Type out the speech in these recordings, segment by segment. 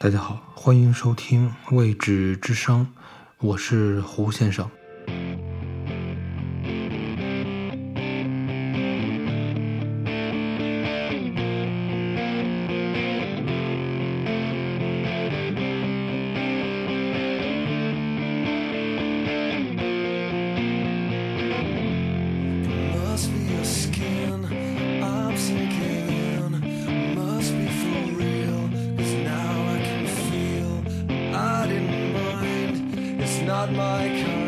大家好，欢迎收听未知之声，我是胡先生。my kind.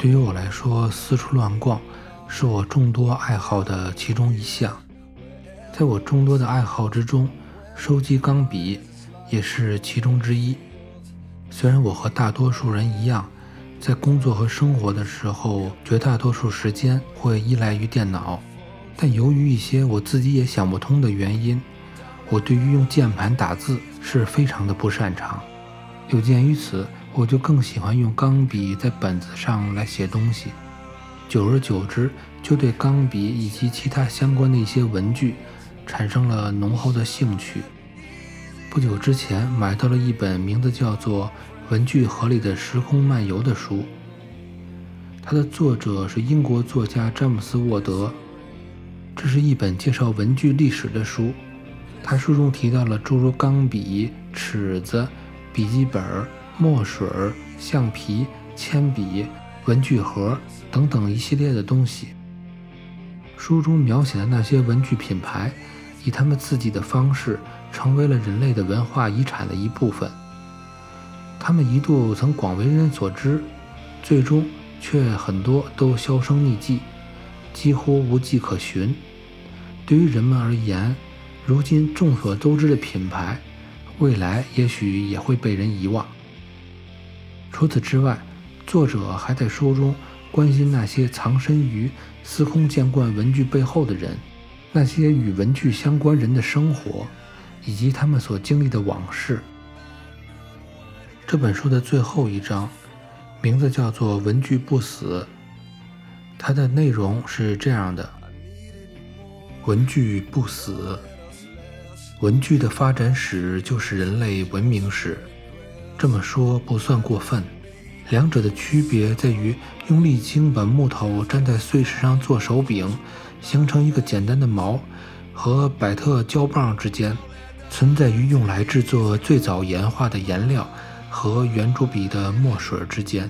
对于我来说，四处乱逛是我众多爱好的其中一项。在我众多的爱好之中，收集钢笔也是其中之一。虽然我和大多数人一样，在工作和生活的时候，绝大多数时间会依赖于电脑，但由于一些我自己也想不通的原因，我对于用键盘打字是非常的不擅长。有鉴于此。我就更喜欢用钢笔在本子上来写东西，久而久之，就对钢笔以及其他相关的一些文具产生了浓厚的兴趣。不久之前买到了一本名字叫做《文具盒里的时空漫游》的书，它的作者是英国作家詹姆斯·沃德。这是一本介绍文具历史的书，他书中提到了诸如钢笔、尺子、笔记本。墨水、橡皮、铅笔、文具盒等等一系列的东西。书中描写的那些文具品牌，以他们自己的方式，成为了人类的文化遗产的一部分。他们一度曾广为人所知，最终却很多都销声匿迹，几乎无迹可寻。对于人们而言，如今众所周知的品牌，未来也许也会被人遗忘。除此之外，作者还在书中关心那些藏身于司空见惯文具背后的人，那些与文具相关人的生活，以及他们所经历的往事。这本书的最后一章，名字叫做《文具不死》，它的内容是这样的：文具不死，文具的发展史就是人类文明史。这么说不算过分，两者的区别在于用沥青把木头粘在碎石上做手柄，形成一个简单的锚，和百特胶棒之间；存在于用来制作最早岩画的颜料和圆珠笔的墨水之间；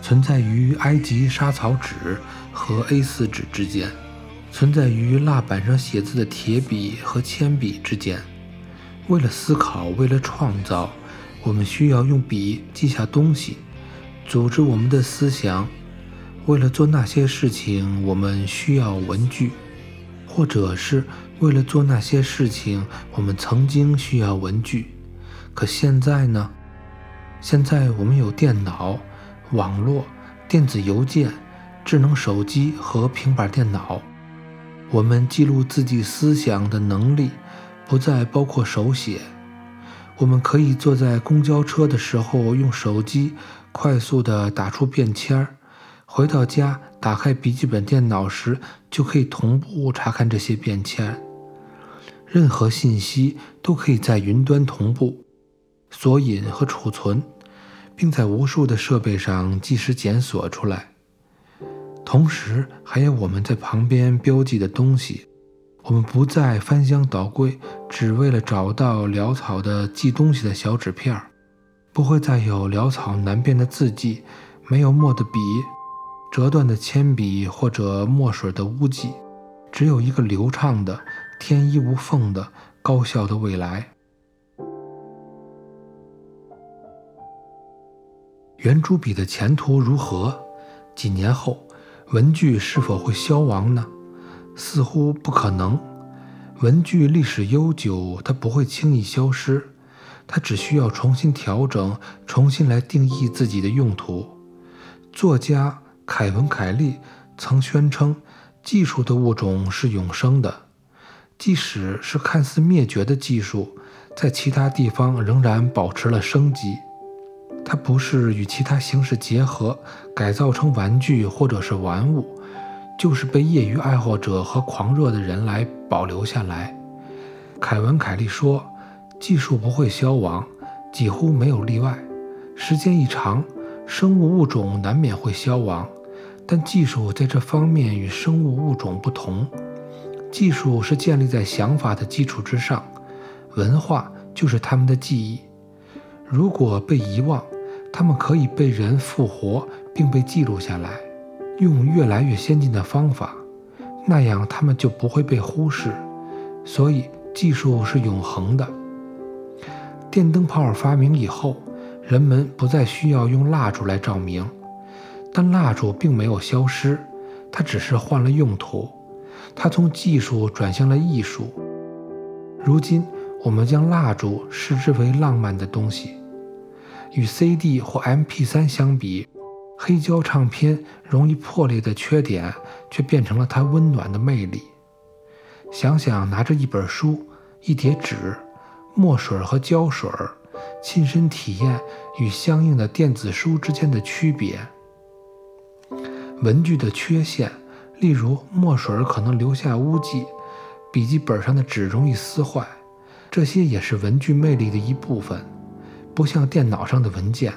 存在于埃及沙草纸和 A4 纸之间；存在于蜡板上写字的铁笔和铅笔之间。为了思考，为了创造。我们需要用笔记下东西，组织我们的思想。为了做那些事情，我们需要文具，或者是为了做那些事情，我们曾经需要文具。可现在呢？现在我们有电脑、网络、电子邮件、智能手机和平板电脑。我们记录自己思想的能力不再包括手写。我们可以坐在公交车的时候用手机快速地打出便签儿，回到家打开笔记本电脑时就可以同步查看这些便签。任何信息都可以在云端同步、索引和储存，并在无数的设备上即时检索出来。同时，还有我们在旁边标记的东西。我们不再翻箱倒柜，只为了找到潦草的记东西的小纸片儿；不会再有潦草难辨的字迹，没有墨的笔，折断的铅笔或者墨水的污迹，只有一个流畅的、天衣无缝的、高效的未来。圆珠笔的前途如何？几年后，文具是否会消亡呢？似乎不可能。文具历史悠久，它不会轻易消失，它只需要重新调整，重新来定义自己的用途。作家凯文·凯利曾宣称，技术的物种是永生的，即使是看似灭绝的技术，在其他地方仍然保持了生机。它不是与其他形式结合，改造成玩具或者是玩物。就是被业余爱好者和狂热的人来保留下来。凯文·凯利说：“技术不会消亡，几乎没有例外。时间一长，生物物种难免会消亡，但技术在这方面与生物物种不同。技术是建立在想法的基础之上，文化就是他们的记忆。如果被遗忘，他们可以被人复活，并被记录下来。”用越来越先进的方法，那样他们就不会被忽视。所以技术是永恒的。电灯泡发明以后，人们不再需要用蜡烛来照明，但蜡烛并没有消失，它只是换了用途。它从技术转向了艺术。如今，我们将蜡烛视之为浪漫的东西。与 CD 或 MP3 相比。黑胶唱片容易破裂的缺点，却变成了它温暖的魅力。想想拿着一本书、一叠纸、墨水和胶水，亲身体验与相应的电子书之间的区别。文具的缺陷，例如墨水可能留下污迹，笔记本上的纸容易撕坏，这些也是文具魅力的一部分。不像电脑上的文件。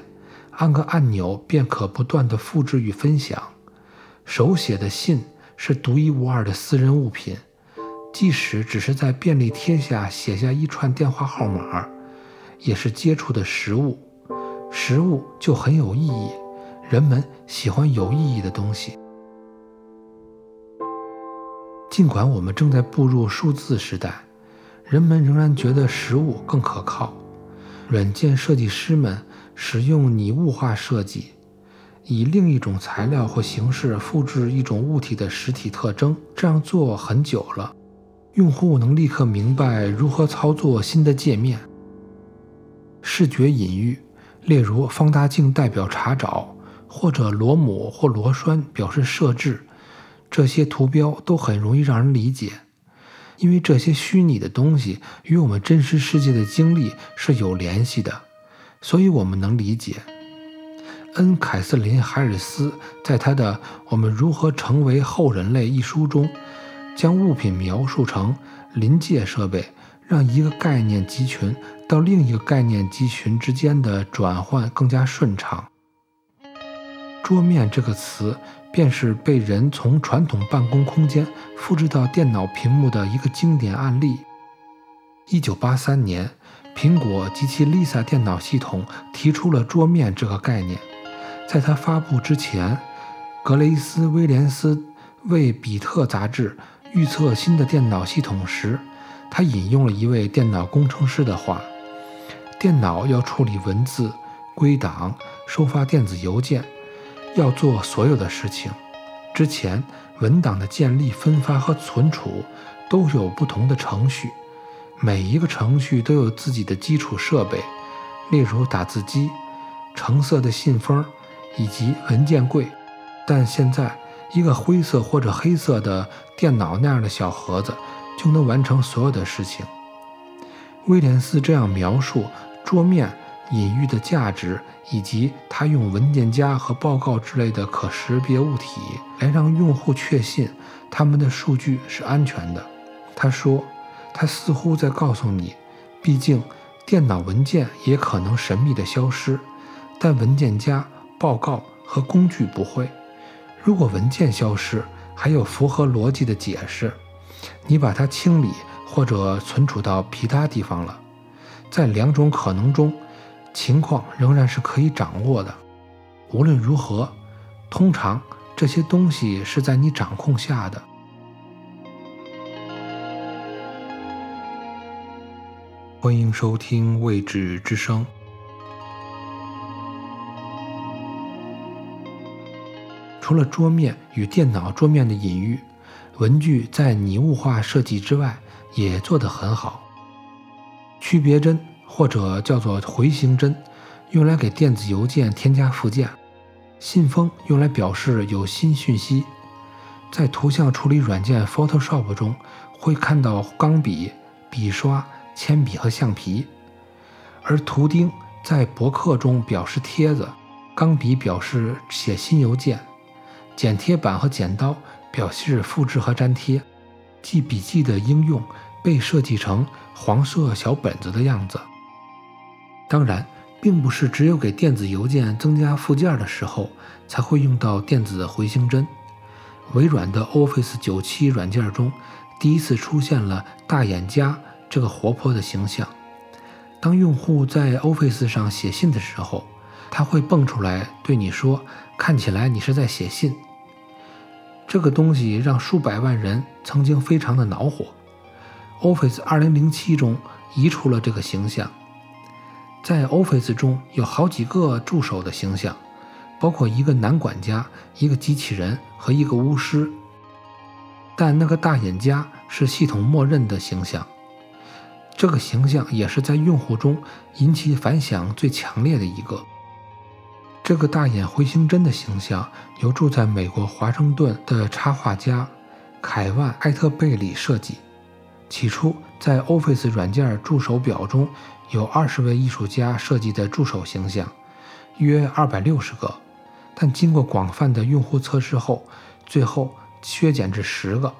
按个按钮便可不断的复制与分享。手写的信是独一无二的私人物品，即使只是在便利贴下写下一串电话号码，也是接触的实物。实物就很有意义，人们喜欢有意义的东西。尽管我们正在步入数字时代，人们仍然觉得实物更可靠。软件设计师们。使用拟物化设计，以另一种材料或形式复制一种物体的实体特征。这样做很久了，用户能立刻明白如何操作新的界面。视觉隐喻，例如放大镜代表查找，或者螺母或螺栓表示设置，这些图标都很容易让人理解，因为这些虚拟的东西与我们真实世界的经历是有联系的。所以，我们能理解，恩·凯瑟琳·海尔斯在他的《我们如何成为后人类》一书中，将物品描述成临界设备，让一个概念集群到另一个概念集群之间的转换更加顺畅。桌面这个词，便是被人从传统办公空间复制到电脑屏幕的一个经典案例。一九八三年。苹果及其 Lisa 电脑系统提出了桌面这个概念。在它发布之前，格雷斯·威廉斯为《比特》杂志预测新的电脑系统时，他引用了一位电脑工程师的话：“电脑要处理文字、归档、收发电子邮件，要做所有的事情。之前，文档的建立、分发和存储都有不同的程序。”每一个程序都有自己的基础设备，例如打字机、橙色的信封以及文件柜。但现在，一个灰色或者黑色的电脑那样的小盒子就能完成所有的事情。威廉斯这样描述桌面隐喻的价值，以及他用文件夹和报告之类的可识别物体来让用户确信他们的数据是安全的。他说。他似乎在告诉你，毕竟电脑文件也可能神秘的消失，但文件夹、报告和工具不会。如果文件消失，还有符合逻辑的解释。你把它清理或者存储到其他地方了。在两种可能中，情况仍然是可以掌握的。无论如何，通常这些东西是在你掌控下的。欢迎收听《未知之声》。除了桌面与电脑桌面的隐喻，文具在拟物化设计之外也做得很好。区别针或者叫做回形针，用来给电子邮件添加附件；信封用来表示有新讯息。在图像处理软件 Photoshop 中，会看到钢笔、笔刷、铅笔和橡皮；而图钉在博客中表示贴子，钢笔表示写新邮件，剪贴板和剪刀表示复制和粘贴。记笔记的应用被设计成黄色小本子的样子。当然，并不是只有给电子邮件增加附件的时候才会用到电子回形针。微软的 Office 97软件中，第一次出现了大眼家这个活泼的形象。当用户在 Office 上写信的时候，他会蹦出来对你说：“看起来你是在写信。”这个东西让数百万人曾经非常的恼火。Office 2007中移除了这个形象。在 Office 中有好几个助手的形象。包括一个男管家、一个机器人和一个巫师，但那个大眼家是系统默认的形象。这个形象也是在用户中引起反响最强烈的一个。这个大眼回形针的形象由住在美国华盛顿的插画家凯万·艾特贝里设计。起初，在 Office 软件助手表中有二十位艺术家设计的助手形象，约二百六十个。但经过广泛的用户测试后，最后削减至十个。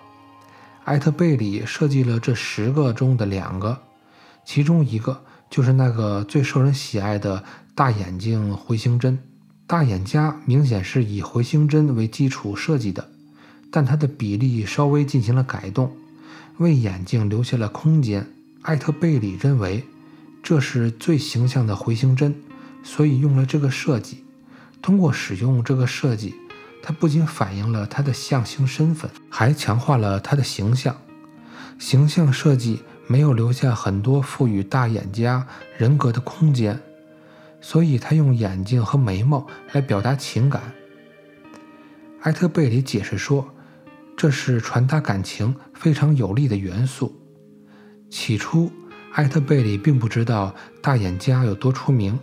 艾特贝里设计了这十个中的两个，其中一个就是那个最受人喜爱的大眼睛回形针。大眼家明显是以回形针为基础设计的，但它的比例稍微进行了改动，为眼睛留下了空间。艾特贝里认为这是最形象的回形针，所以用了这个设计。通过使用这个设计，它不仅反映了他的象形身份，还强化了他的形象。形象设计没有留下很多赋予大眼家人格的空间，所以他用眼睛和眉毛来表达情感。埃特贝里解释说，这是传达感情非常有力的元素。起初，埃特贝里并不知道大眼家有多出名。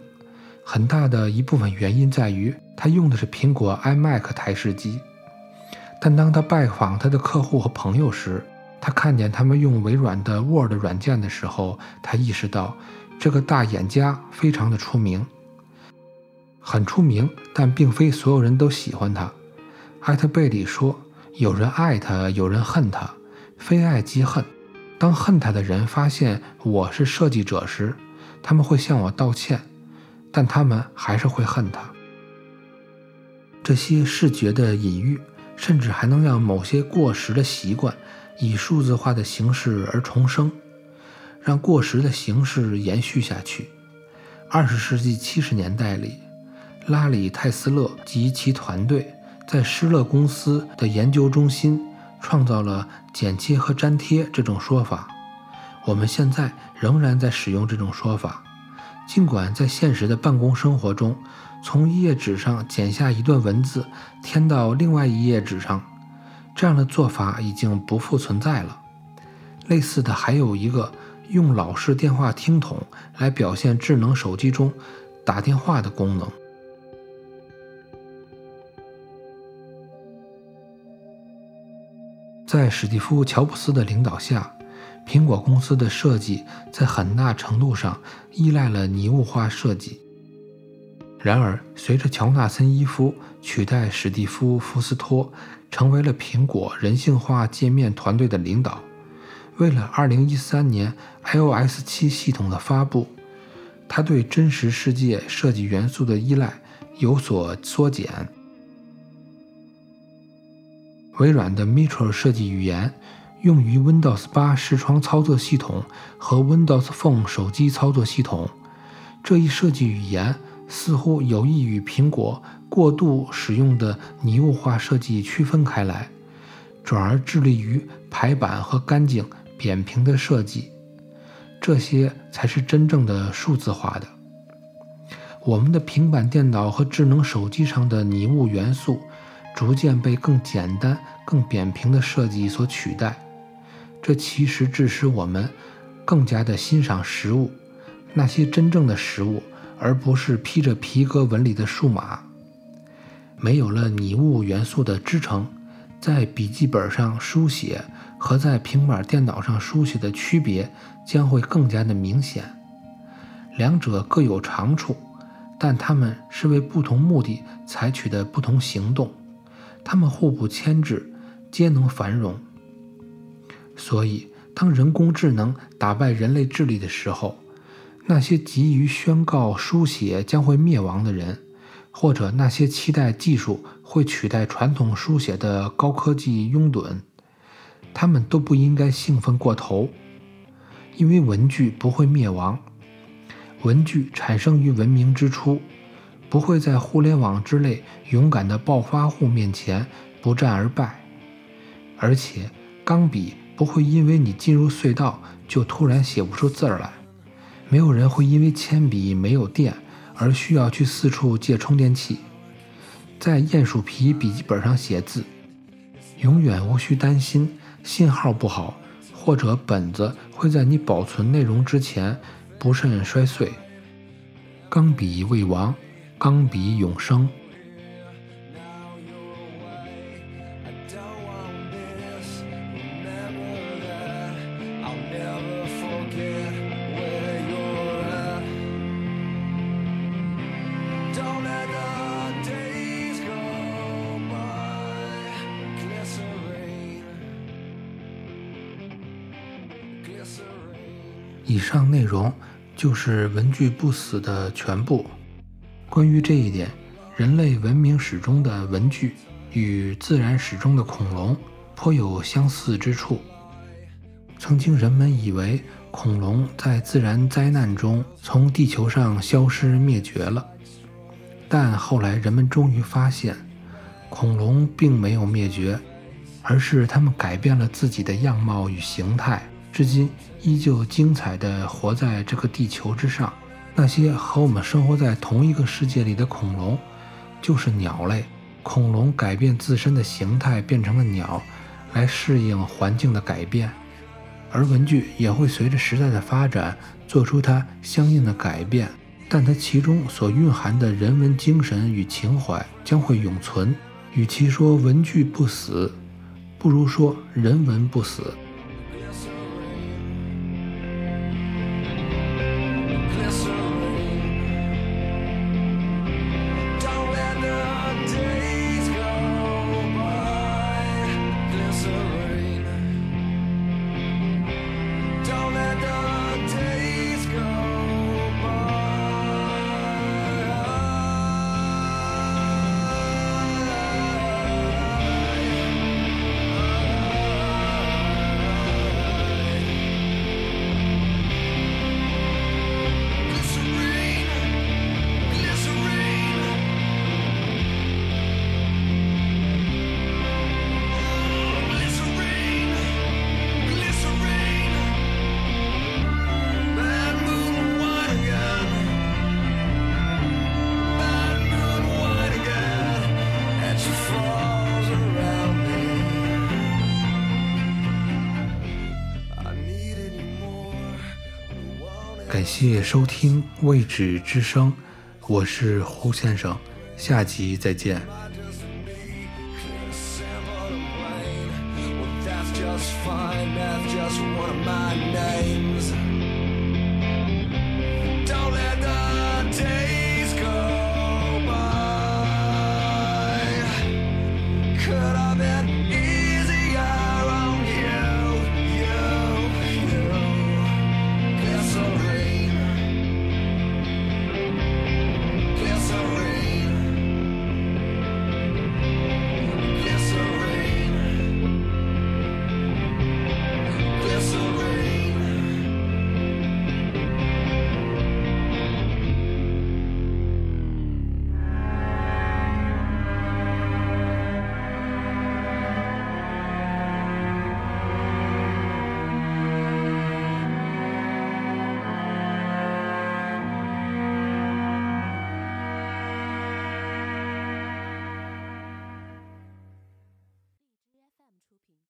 很大的一部分原因在于他用的是苹果 iMac 台式机，但当他拜访他的客户和朋友时，他看见他们用微软的 Word 软件的时候，他意识到这个大眼家非常的出名，很出名，但并非所有人都喜欢他。艾特贝里说：“有人爱他，有人恨他，非爱即恨。当恨他的人发现我是设计者时，他们会向我道歉。”但他们还是会恨他。这些视觉的隐喻，甚至还能让某些过时的习惯以数字化的形式而重生，让过时的形式延续下去。二十世纪七十年代里，拉里·泰斯勒及其团队在施乐公司的研究中心创造了“剪切和粘贴”这种说法。我们现在仍然在使用这种说法。尽管在现实的办公生活中，从一页纸上剪下一段文字，添到另外一页纸上，这样的做法已经不复存在了。类似的还有一个用老式电话听筒来表现智能手机中打电话的功能。在史蒂夫·乔布斯的领导下。苹果公司的设计在很大程度上依赖了拟物化设计。然而，随着乔纳森·伊夫取代史蒂夫·福斯托，成为了苹果人性化界面团队的领导，为了2013年 iOS 7系统的发布，他对真实世界设计元素的依赖有所缩减。微软的 Metro 设计语言。用于 Windows 8视窗操作系统和 Windows Phone 手机操作系统，这一设计语言似乎有意与苹果过度使用的拟物化设计区分开来，转而致力于排版和干净扁平的设计。这些才是真正的数字化的。我们的平板电脑和智能手机上的拟物元素，逐渐被更简单、更扁平的设计所取代。这其实致使我们更加的欣赏实物，那些真正的实物，而不是披着皮革纹理的数码。没有了拟物元素的支撑，在笔记本上书写和在平板电脑上书写的区别将会更加的明显。两者各有长处，但它们是为不同目的采取的不同行动，它们互不牵制，皆能繁荣。所以，当人工智能打败人类智力的时候，那些急于宣告书写将会灭亡的人，或者那些期待技术会取代传统书写的高科技拥趸，他们都不应该兴奋过头，因为文具不会灭亡。文具产生于文明之初，不会在互联网之类勇敢的暴发户面前不战而败，而且钢笔不会因为你进入隧道就突然写不出字儿来，没有人会因为铅笔没有电而需要去四处借充电器。在鼹鼠皮笔记本上写字，永远无需担心信号不好，或者本子会在你保存内容之前。不慎摔碎。钢笔未亡，钢笔永生。上内容就是文具不死的全部。关于这一点，人类文明史中的文具与自然史中的恐龙颇有相似之处。曾经人们以为恐龙在自然灾难中从地球上消失灭绝了，但后来人们终于发现，恐龙并没有灭绝，而是它们改变了自己的样貌与形态。至今依旧精彩地活在这个地球之上。那些和我们生活在同一个世界里的恐龙，就是鸟类。恐龙改变自身的形态，变成了鸟，来适应环境的改变。而文具也会随着时代的发展，做出它相应的改变。但它其中所蕴含的人文精神与情怀将会永存。与其说文具不死，不如说人文不死。感谢收听《未知之声》，我是胡先生，下集再见。